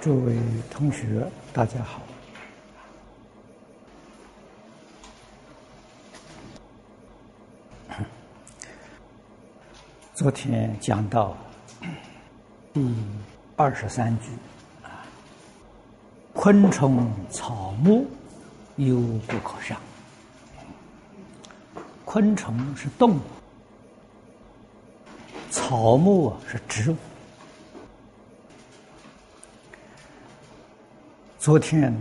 诸位同学，大家好。昨天讲到第二十三句啊，昆虫草木犹不可伤。昆虫是动物，草木是植物。昨天，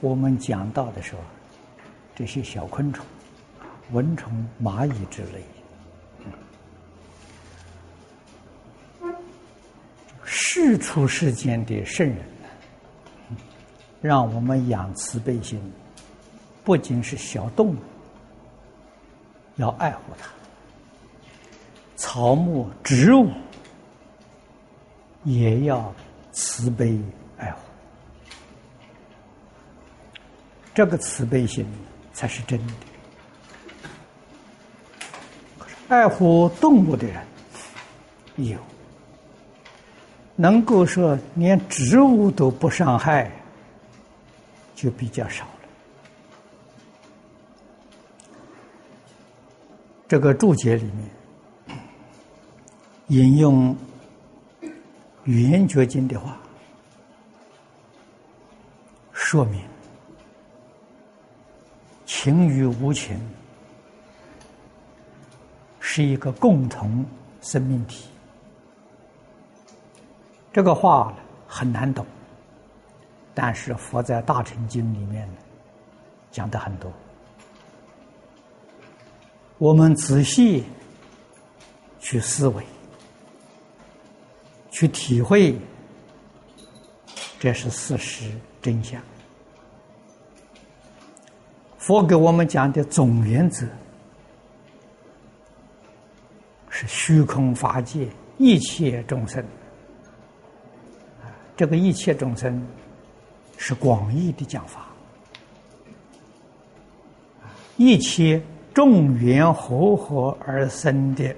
我们讲到的时候，这些小昆虫、蚊虫、蚂蚁之类，世出世间的圣人，让我们养慈悲心，不仅是小动物，要爱护它；草木、植物也要慈悲爱护。这个慈悲心才是真的。爱护动物的人有，能够说连植物都不伤害，就比较少了。这个注解里面引用《圆觉经》的话，说明。情与无情是一个共同生命体。这个话很难懂，但是佛在《大乘经》里面讲的很多。我们仔细去思维、去体会，这是事实真相。佛给我们讲的总原则是虚空法界一切众生，这个一切众生是广义的讲法，一切众缘和合而生的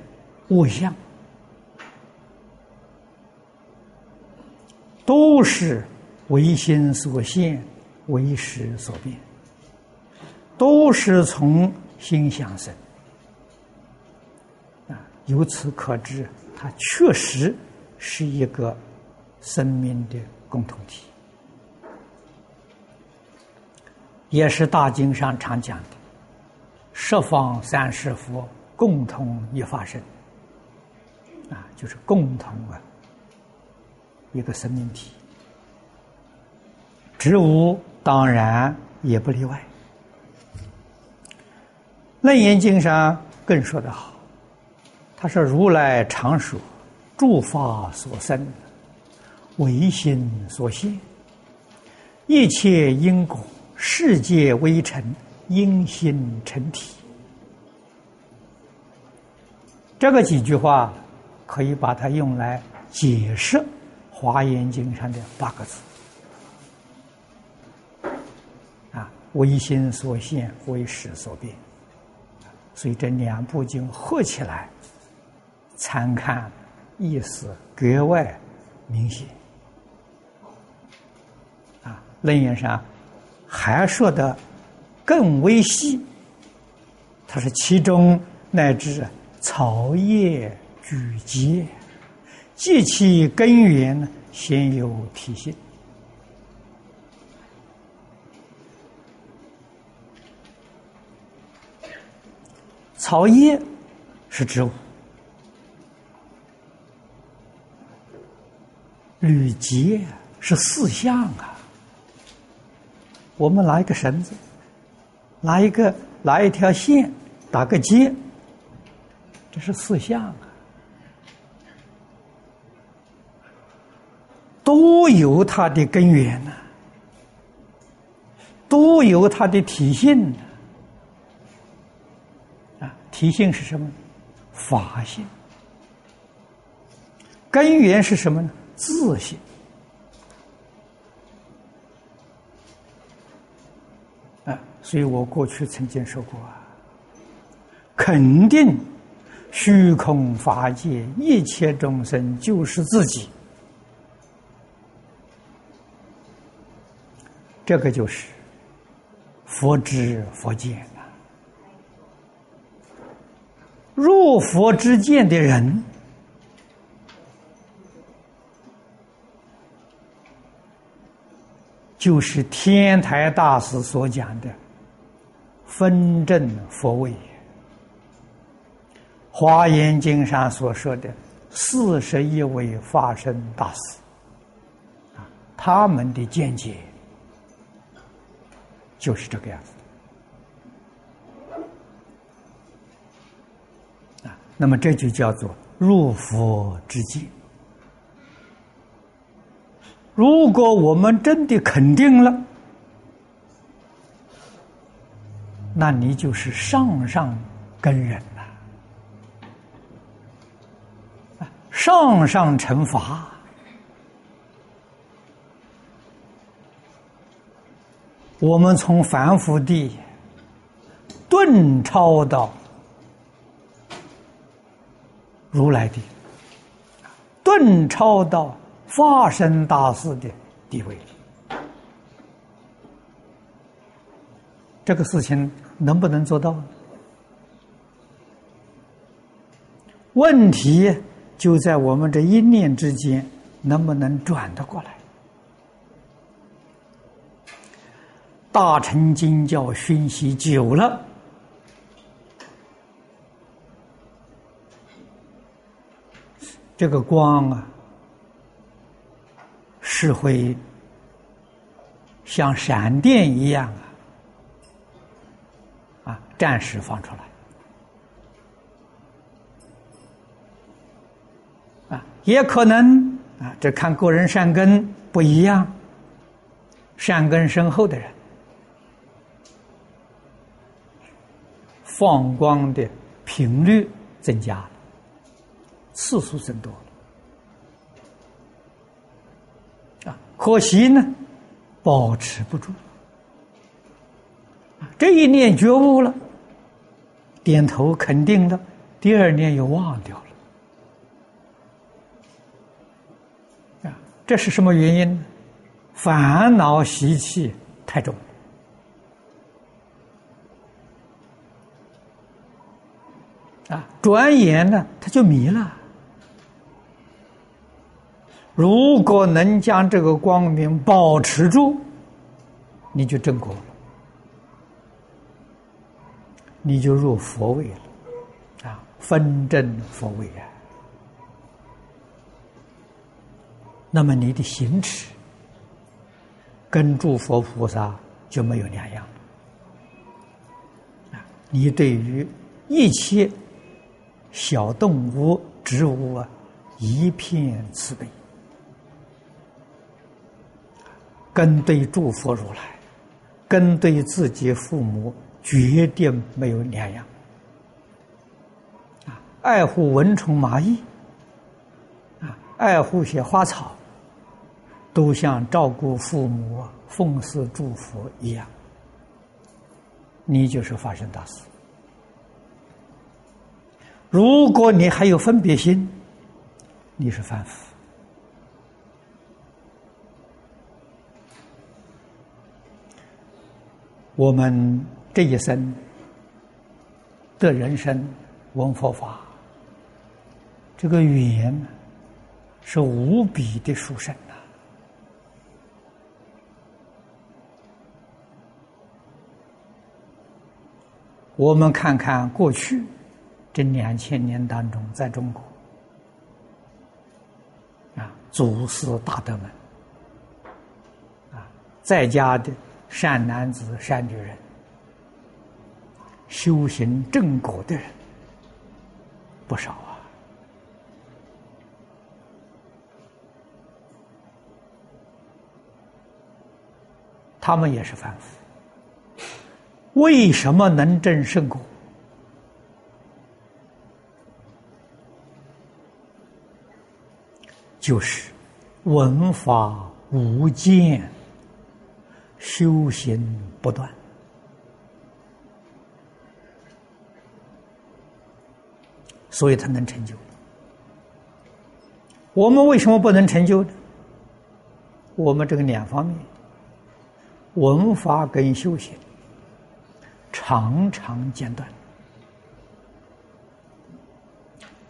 物象，都是唯心所现，唯识所变。都是从心想生。啊，由此可知，它确实是一个生命的共同体，也是大经上常讲的“十方三世佛共同一发生”，啊，就是共同啊一个生命体，植物当然也不例外。楞严经上更说得好，他说：“如来常说，诸法所生，唯心所现；一切因果，世界微尘，因心成体。”这个几句话可以把它用来解释《华严经》上的八个字：“啊，唯心所现，唯识所变。”所以这两部经合起来，参看意思格外明显。啊，楞严上还说的更微细，它是其中乃至草叶聚集，即其根源呢，先有体性。草叶是植物，铝结是四象啊。我们拿一个绳子，拿一个拿一条线，打个结，这是四象啊，都有它的根源呐，都有它的体性。体性是什么？法性。根源是什么呢？自性。啊，所以我过去曾经说过啊，肯定虚空法界一切众生就是自己，这个就是佛知佛见。佛之见的人，就是天台大师所讲的分正佛位。华严经上所说的四十一位法身大师，啊，他们的见解就是这个样子那么这就叫做入佛之境。如果我们真的肯定了，那你就是上上根人了。上上乘法，我们从凡夫地顿超到如来地，顿超到化身大士的地位，这个事情能不能做到？问题。就在我们这一念之间，能不能转得过来？大乘经教熏习久了，这个光啊，是会像闪电一样啊，啊，暂时放出来啊。也可能啊，这看个人善根不一样，善根深厚的人，放光的频率增加了，次数增多了，啊，可惜呢，保持不住，这一念觉悟了，点头肯定的，第二念又忘掉了。啊这是什么原因？烦恼习气太重啊！转眼呢，他就迷了。如果能将这个光明保持住，你就正果了，你就入佛位了，啊，分正佛位啊。那么你的行持跟诸佛菩萨就没有两样啊！你对于一切小动物、植物啊，一片慈悲，跟对诸佛如来，跟对自己父母绝对没有两样啊！爱护蚊虫蚂蚁啊，爱护些花草。都像照顾父母、奉祀祝福一样，你就是法身大师。如果你还有分别心，你是凡夫。我们这一生的人生闻佛法，这个语言是无比的殊胜。我们看看过去这两千年当中，在中国啊，祖师大德们啊，在家的善男子、善女人，修行正果的人不少啊，他们也是凡夫。为什么能证圣果？就是闻法无间，修行不断，所以他能成就。我们为什么不能成就呢？我们这个两方面，文法跟修行常常间断，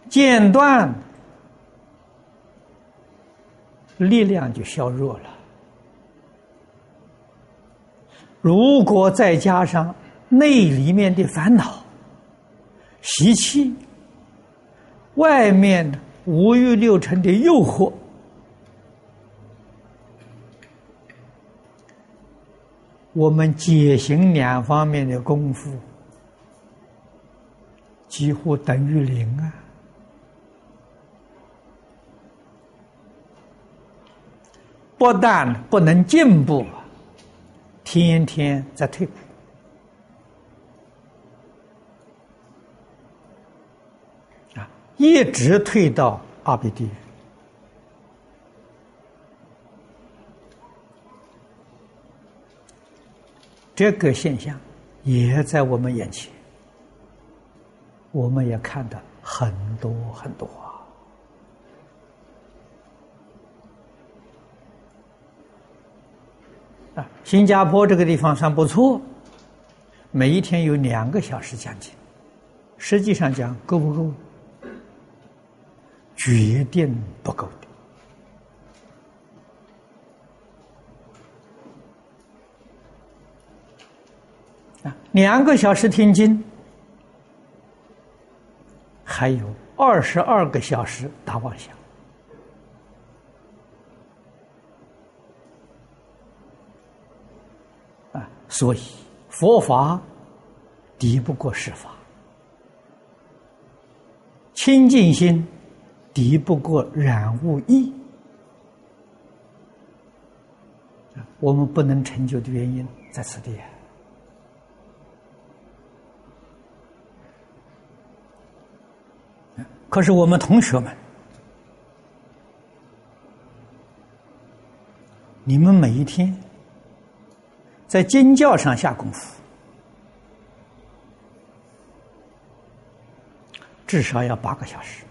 间断力量就削弱了。如果再加上内里面的烦恼、习气，外面五欲六尘的诱惑，我们解行两方面的功夫几乎等于零啊！不但不能进步，天天在退步啊。一直退到阿鼻地，这个现象也在我们眼前，我们也看到很多很多啊！啊新加坡这个地方算不错，每一天有两个小时讲经，实际上讲够不够？决定不够的啊！两个小时听经，还有二十二个小时打妄想所以佛法敌不过世法，清净心。敌不过染物意，我们不能成就的原因在此地。可是我们同学们，你们每一天在经教上下功夫，至少要八个小时。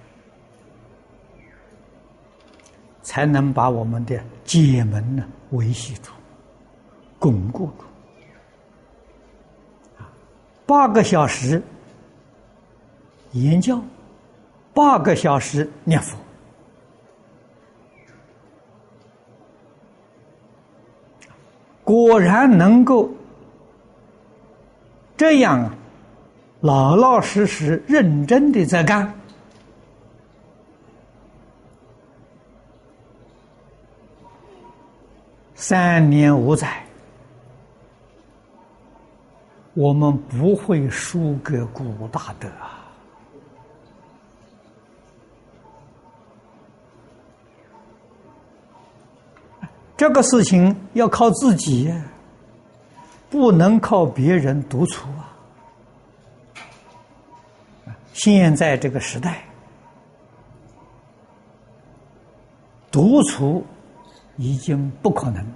才能把我们的解门呢维系住、巩固住。八个小时研教，八个小时念佛，果然能够这样，老老实实、认真的在干。三年五载，我们不会输给古大德啊！这个事情要靠自己，不能靠别人独处啊！现在这个时代，独处。已经不可能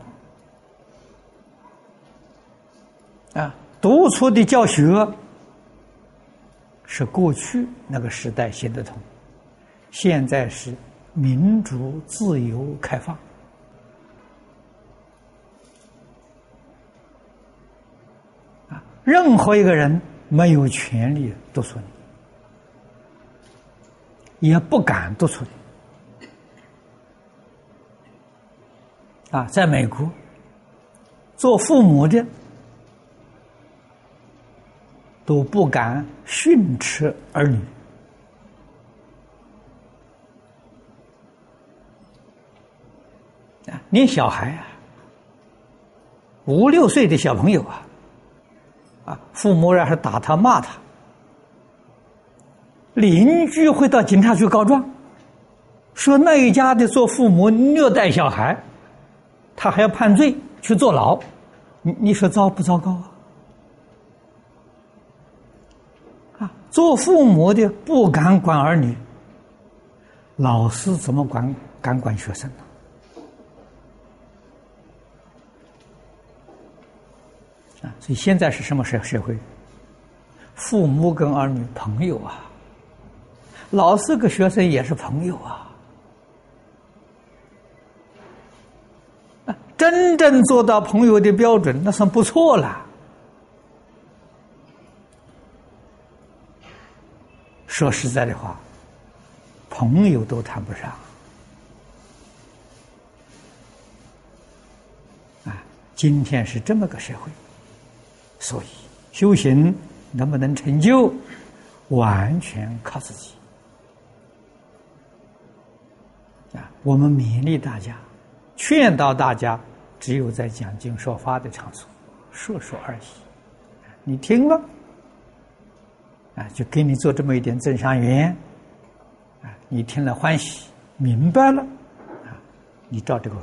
啊！独处的教学是过去那个时代行得通，现在是民主、自由、开放任何一个人没有权利督促你，也不敢督促你。啊，在美国，做父母的都不敢训斥儿女。啊，连小孩啊，五六岁的小朋友啊，啊，父母要是打他骂他，邻居会到警察局告状，说那一家的做父母虐待小孩。他还要判罪去坐牢，你你说糟不糟糕啊？啊，做父母的不敢管儿女，老师怎么管敢管学生呢？啊，所以现在是什么社社会？父母跟儿女朋友啊，老师跟学生也是朋友啊。真正做到朋友的标准，那算不错了。说实在的话，朋友都谈不上。啊，今天是这么个社会，所以修行能不能成就，完全靠自己。啊，我们勉励大家，劝导大家，只有在讲经说法的场所说说而已。你听了。啊，就给你做这么一点增上缘，啊，你听了欢喜，明白了，啊，你照这个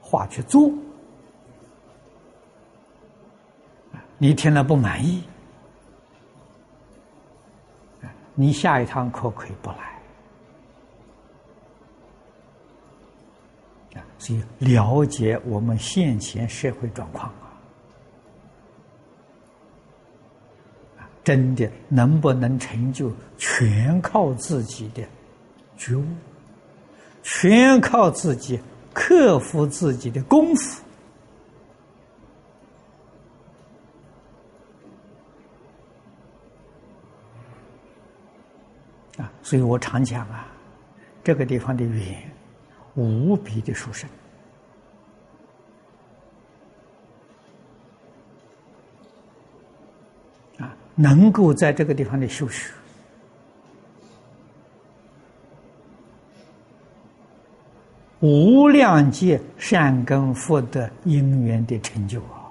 话去做，啊，你听了不满意，你下一堂课可以不来，啊，所以了解我们现前社会状况啊。真的能不能成就，全靠自己的觉悟，全靠自己克服自己的功夫啊！所以我常讲啊，这个地方的语言无比的殊胜。能够在这个地方的修学，无量劫善根福德因缘的成就啊！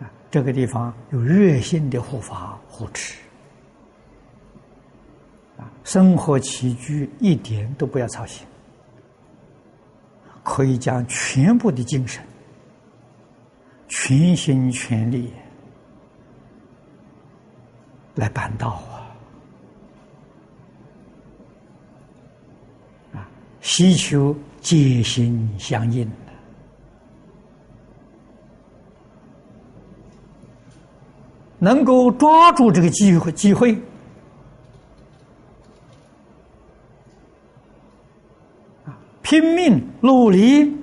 啊，这个地方有热心的护法护持，啊，生活起居一点都不要操心，可以将全部的精神。全心全力来办道啊！啊，希求皆心相应的，能够抓住这个机会，机会啊，拼命努力，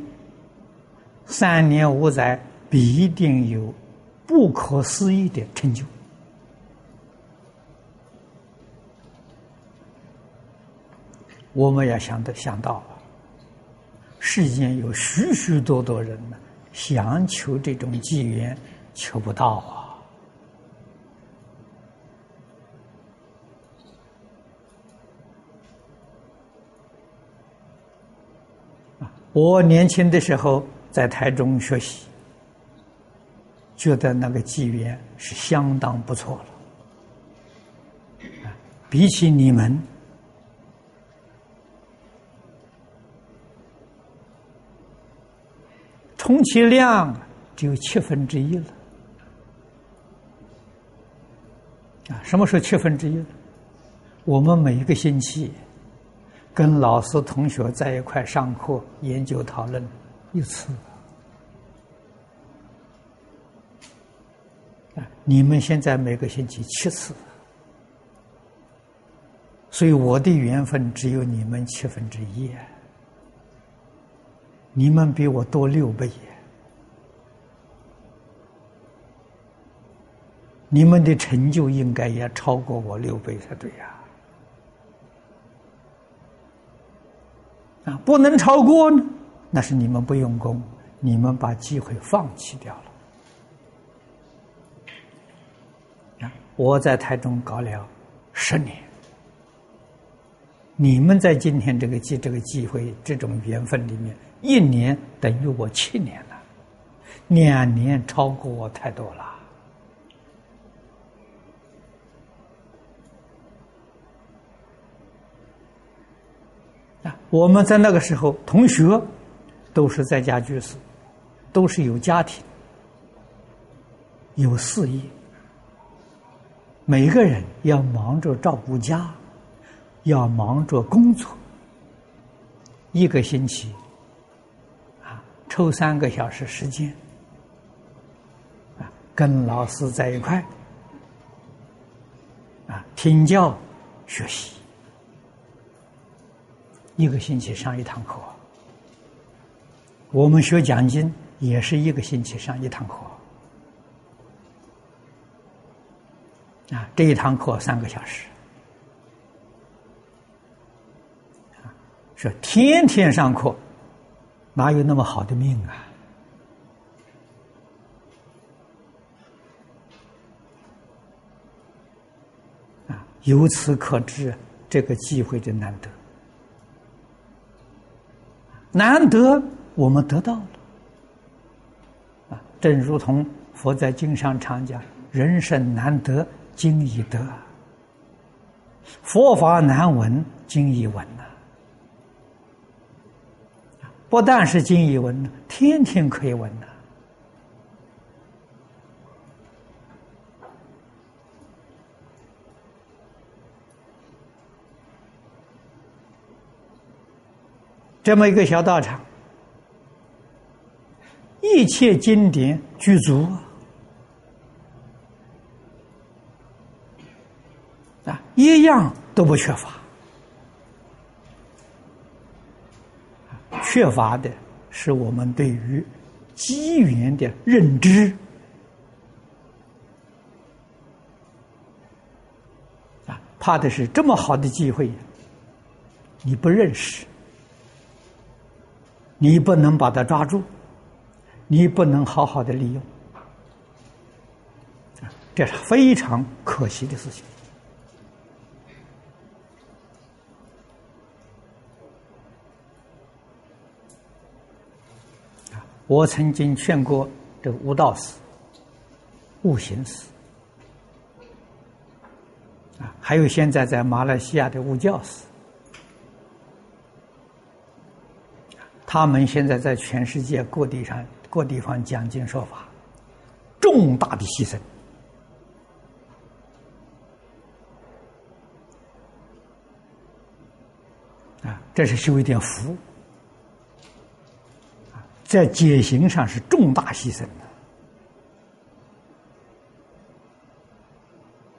三年五载。必定有不可思议的成就。我们要想到想到，世间有许许多多人呢，想求这种机缘，求不到啊！我年轻的时候在台中学习。觉得那个机缘是相当不错了，比起你们，充其量只有七分之一了。啊，什么时候七分之一？我们每一个星期跟老师同学在一块上课、研究、讨论一次。啊你们现在每个星期七次，所以我的缘分只有你们七分之一，你们比我多六倍，你们的成就应该也超过我六倍才对呀！不能超过呢，那是你们不用功，你们把机会放弃掉了。我在台中搞了十年，你们在今天这个机这个机会这种缘分里面，一年等于我七年了，两年超过我太多了。我们在那个时候，同学都是在家居士，都是有家庭、有事业。每个人要忙着照顾家，要忙着工作。一个星期，啊，抽三个小时时间，啊，跟老师在一块，啊，听教学习，一个星期上一堂课。我们学讲经也是一个星期上一堂课。啊，这一堂课三个小时，说天天上课，哪有那么好的命啊？啊，由此可知，这个机会的难得，难得我们得到了。啊，正如同佛在经上常讲：“人生难得。”经已得，佛法难闻，经已闻呐。不但是经已闻，天天可以闻呐。这么一个小道场，一切经典具足。一样都不缺乏，缺乏的是我们对于机缘的认知。啊，怕的是这么好的机会，你不认识，你不能把它抓住，你不能好好的利用，这是非常可惜的事情。我曾经劝过这个悟道士、悟行寺，啊，还有现在在马来西亚的悟教寺，他们现在在全世界各地上各地方讲经说法，重大的牺牲，啊，这是修一点福。在解行上是重大牺牲的，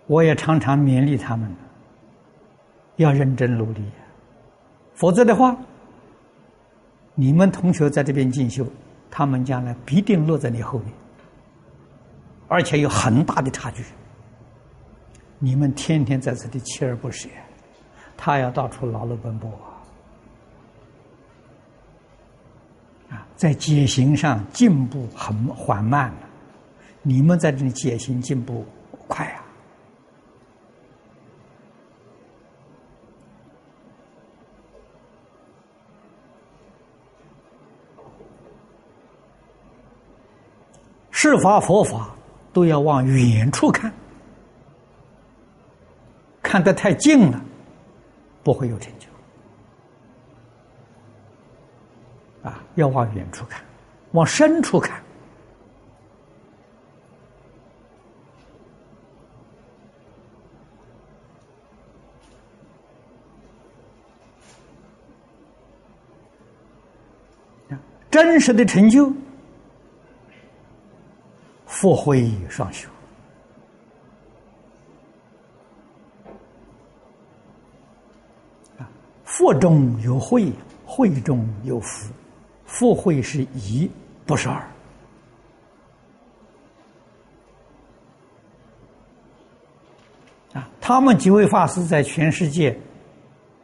我也常常勉励他们，要认真努力，否则的话，你们同学在这边进修，他们将来必定落在你后面，而且有很大的差距。你们天天在这里锲而不舍，他要到处劳碌奔波。啊在解行上进步很缓慢你们在这里解行进步快啊！是法佛法都要往远处看，看得太近了，不会有成就。啊，要往远处看，往深处看。真实的成就，佛会双修。啊，佛中有慧，慧中有福。福慧是一，不是二。啊，他们几位法师在全世界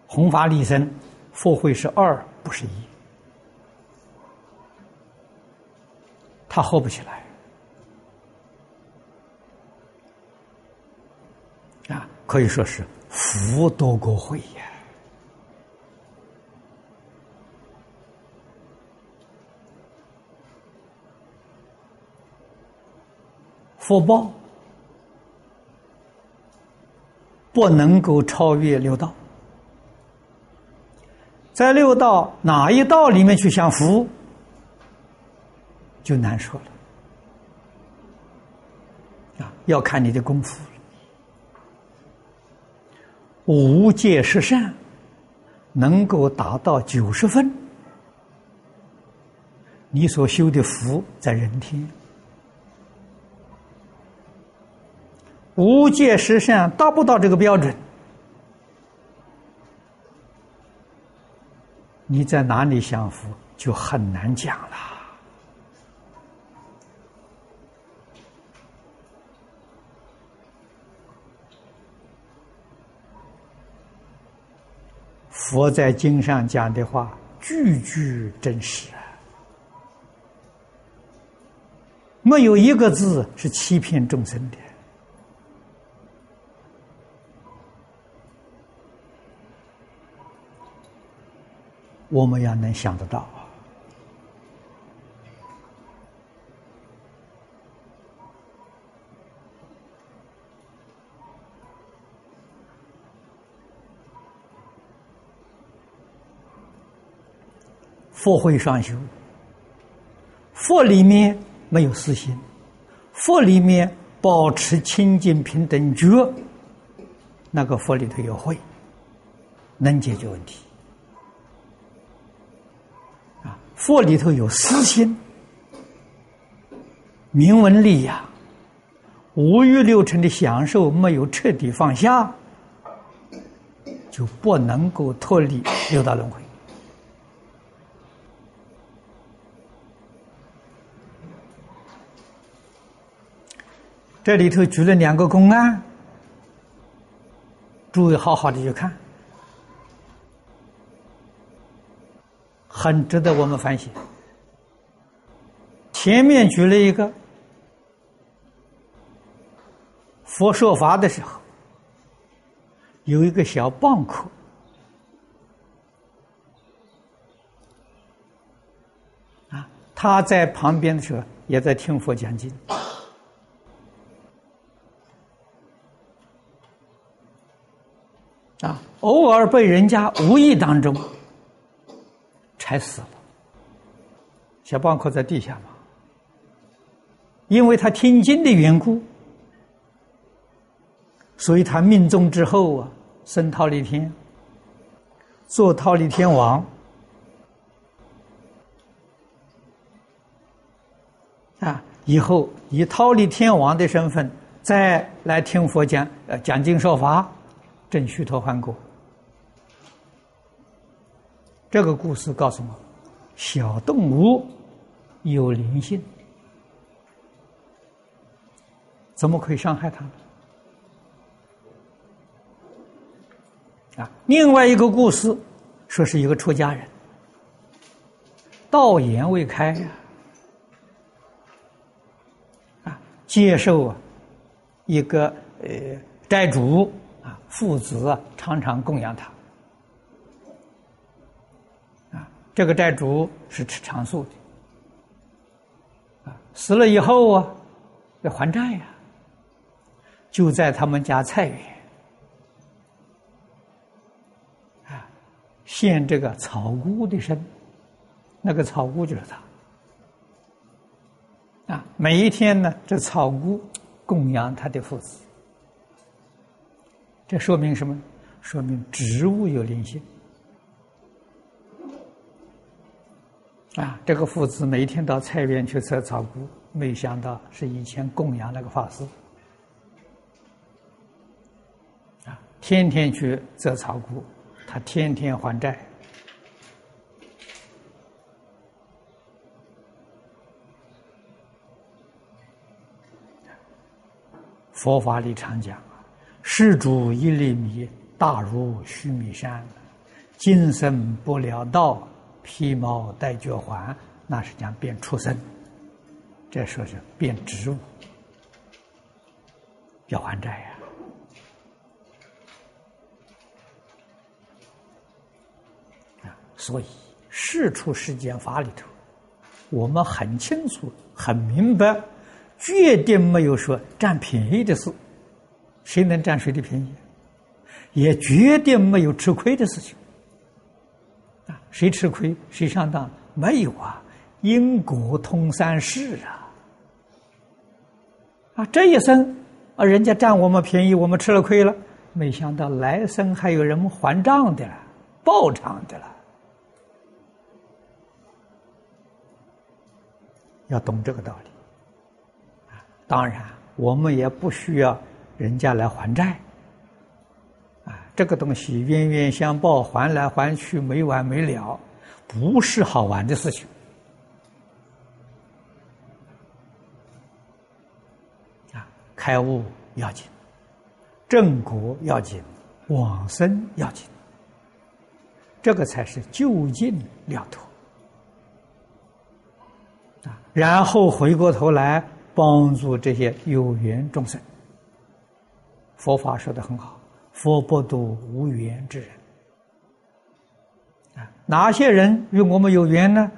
弘法利生，福慧是二，不是一。他合不起来。啊，可以说是福多过慧呀。福报不能够超越六道，在六道哪一道里面去享福，就难说了啊！要看你的功夫了。无戒十善能够达到九十分，你所修的福在人天。无戒十善达不到这个标准，你在哪里享福就很难讲了。佛在经上讲的话，句句真实啊，没有一个字是欺骗众生的。我们要能想得到，佛会上修，佛里面没有私心，佛里面保持清净平等觉，那个佛里头有慧，能解决问题。啊佛里头有私心，名闻利养，五欲六尘的享受没有彻底放下，就不能够脱离六道轮回。这里头举了两个公案，诸位好好的去看。很值得我们反省。前面举了一个佛说法的时候，有一个小蚌壳啊，他在旁边的时候也在听佛讲经啊，偶尔被人家无意当中。踩死了，小蚌壳在地下嘛，因为他听经的缘故，所以他命中之后啊，升忉利天，做忉利天王，啊，以后以忉利天王的身份再来听佛讲，呃，讲经说法，正虚脱，换果。这个故事告诉我，小动物有灵性，怎么可以伤害它呢？啊，另外一个故事说是一个出家人，道言未开呀，啊，接受啊一个呃债主啊父子啊常常供养他。啊这个债主是吃长素的，啊，死了以后啊，要还债呀，就在他们家菜园，啊，献这个草菇的身，那个草菇就是他，啊，每一天呢，这草菇供养他的父子，这说明什么？说明植物有灵性。啊，这个父子每天到菜园去摘草菇，没想到是以前供养那个法师。啊，天天去摘草菇，他天天还债。佛法里常讲，施主一粒米，大如须弥山，今生不了道。披毛戴角环，那是讲变畜生，这说是变植物，要还债呀。啊，所以世出世间法里头，我们很清楚、很明白，绝对没有说占便宜的事，谁能占谁的便宜？也绝对没有吃亏的事情。啊谁吃亏谁上当？没有啊，因果通三世啊！啊，这一生啊，人家占我们便宜，我们吃了亏了，没想到来生还有人还账的了，报偿的了。要懂这个道理！当然，我们也不需要人家来还债。啊这个东西冤冤相报，还来还去没完没了，不是好玩的事情啊！开悟要紧，正果要紧，往生要紧，这个才是就近了脱啊！然后回过头来帮助这些有缘众生。佛法说的很好，佛不度无缘之人。啊，哪些人与我们有缘呢？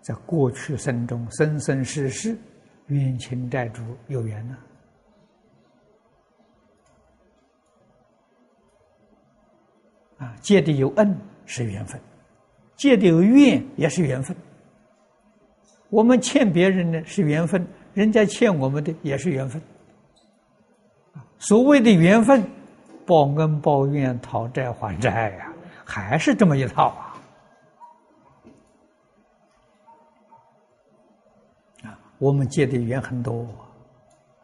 在过去生中，生生世世冤亲债主有缘呢。啊，借的有恩是缘分，借的有怨也是缘分。我们欠别人的是缘分，人家欠我们的也是缘分。所谓的缘分，报恩报怨、讨债还债呀，还是这么一套啊！啊，我们结的缘很多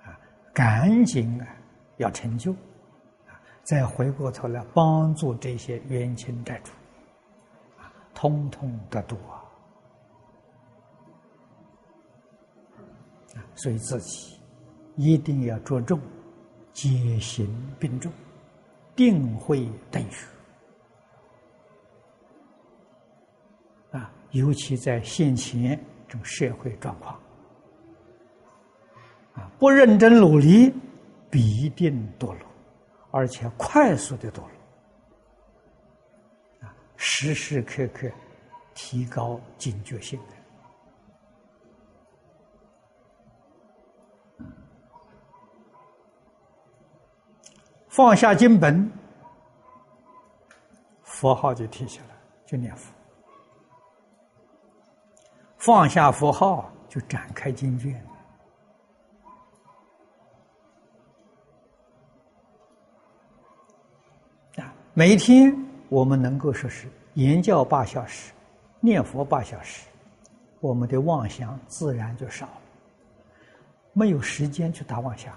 啊，赶紧啊要成就啊，再回过头来帮助这些冤亲债主啊，通通得度！啊，所以自己一定要着重。皆行并重，定会等学啊！尤其在现前这种社会状况啊，不认真努力，必定堕落，而且快速的堕落啊！时时刻刻提高警觉性。放下经本，佛号就提起来，就念佛；放下佛号，就展开经卷。啊，每天我们能够说是言教八小时，念佛八小时，我们的妄想自然就少了，没有时间去打妄想。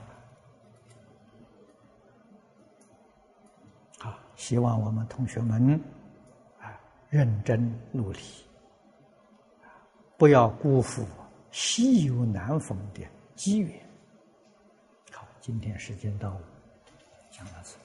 希望我们同学们啊认真努力，不要辜负稀有难逢的机缘。好，今天时间到，讲到此。